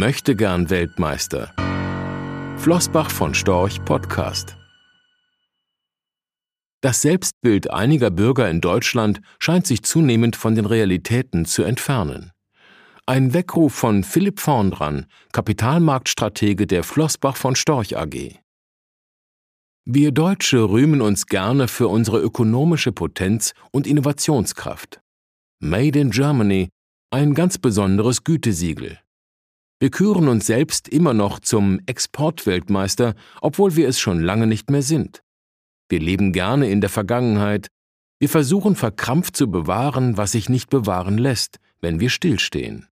möchte gern Weltmeister. Flossbach von Storch Podcast. Das Selbstbild einiger Bürger in Deutschland scheint sich zunehmend von den Realitäten zu entfernen. Ein Weckruf von Philipp Vorndran, Kapitalmarktstratege der Flossbach von Storch AG. Wir Deutsche rühmen uns gerne für unsere ökonomische Potenz und Innovationskraft. Made in Germany, ein ganz besonderes Gütesiegel. Wir küren uns selbst immer noch zum Exportweltmeister, obwohl wir es schon lange nicht mehr sind. Wir leben gerne in der Vergangenheit. Wir versuchen verkrampft zu bewahren, was sich nicht bewahren lässt, wenn wir stillstehen.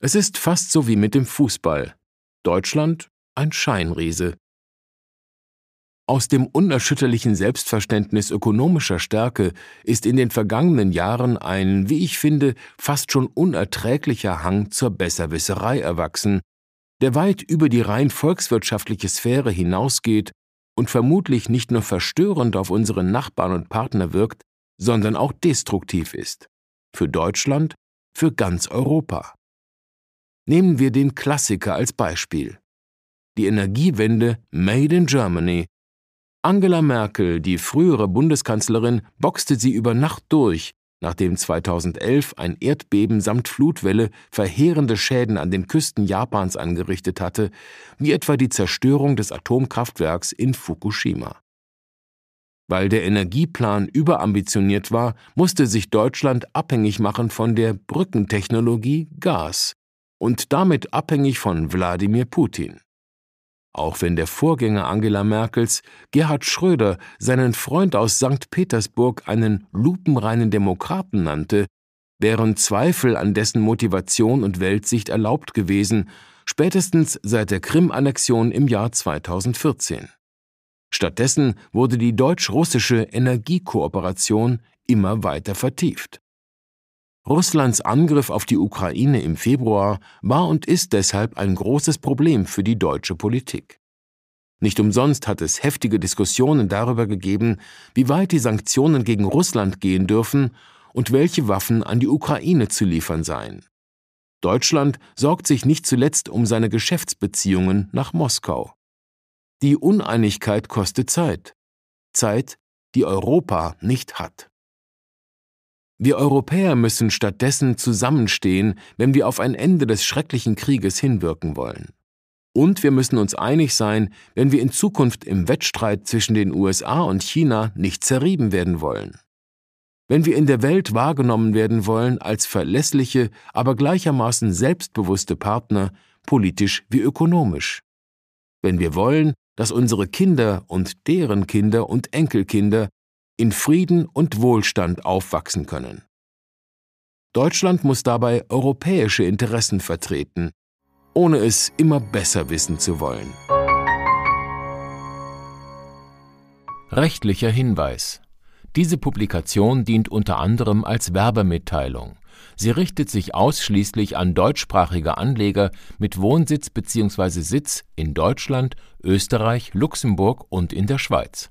Es ist fast so wie mit dem Fußball. Deutschland ein Scheinriese. Aus dem unerschütterlichen Selbstverständnis ökonomischer Stärke ist in den vergangenen Jahren ein, wie ich finde, fast schon unerträglicher Hang zur Besserwisserei erwachsen, der weit über die rein volkswirtschaftliche Sphäre hinausgeht und vermutlich nicht nur verstörend auf unsere Nachbarn und Partner wirkt, sondern auch destruktiv ist. Für Deutschland, für ganz Europa. Nehmen wir den Klassiker als Beispiel. Die Energiewende Made in Germany. Angela Merkel, die frühere Bundeskanzlerin, boxte sie über Nacht durch, nachdem 2011 ein Erdbeben samt Flutwelle verheerende Schäden an den Küsten Japans angerichtet hatte, wie etwa die Zerstörung des Atomkraftwerks in Fukushima. Weil der Energieplan überambitioniert war, musste sich Deutschland abhängig machen von der Brückentechnologie Gas und damit abhängig von Wladimir Putin. Auch wenn der Vorgänger Angela Merkels, Gerhard Schröder, seinen Freund aus St. Petersburg einen lupenreinen Demokraten nannte, wären Zweifel an dessen Motivation und Weltsicht erlaubt gewesen, spätestens seit der Krim-Annexion im Jahr 2014. Stattdessen wurde die deutsch-russische Energiekooperation immer weiter vertieft. Russlands Angriff auf die Ukraine im Februar war und ist deshalb ein großes Problem für die deutsche Politik. Nicht umsonst hat es heftige Diskussionen darüber gegeben, wie weit die Sanktionen gegen Russland gehen dürfen und welche Waffen an die Ukraine zu liefern seien. Deutschland sorgt sich nicht zuletzt um seine Geschäftsbeziehungen nach Moskau. Die Uneinigkeit kostet Zeit. Zeit, die Europa nicht hat. Wir Europäer müssen stattdessen zusammenstehen, wenn wir auf ein Ende des schrecklichen Krieges hinwirken wollen. Und wir müssen uns einig sein, wenn wir in Zukunft im Wettstreit zwischen den USA und China nicht zerrieben werden wollen. Wenn wir in der Welt wahrgenommen werden wollen als verlässliche, aber gleichermaßen selbstbewusste Partner, politisch wie ökonomisch. Wenn wir wollen, dass unsere Kinder und deren Kinder und Enkelkinder in Frieden und Wohlstand aufwachsen können. Deutschland muss dabei europäische Interessen vertreten, ohne es immer besser wissen zu wollen. Rechtlicher Hinweis. Diese Publikation dient unter anderem als Werbemitteilung. Sie richtet sich ausschließlich an deutschsprachige Anleger mit Wohnsitz bzw. Sitz in Deutschland, Österreich, Luxemburg und in der Schweiz.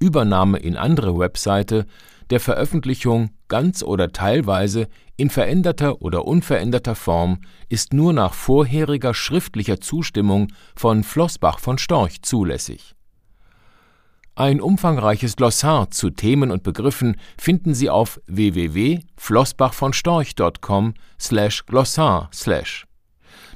Übernahme in andere Webseite, der Veröffentlichung ganz oder teilweise in veränderter oder unveränderter Form ist nur nach vorheriger schriftlicher Zustimmung von Flossbach von Storch zulässig. Ein umfangreiches Glossar zu Themen und Begriffen finden Sie auf www.flossbachvonstorch.com/glossar/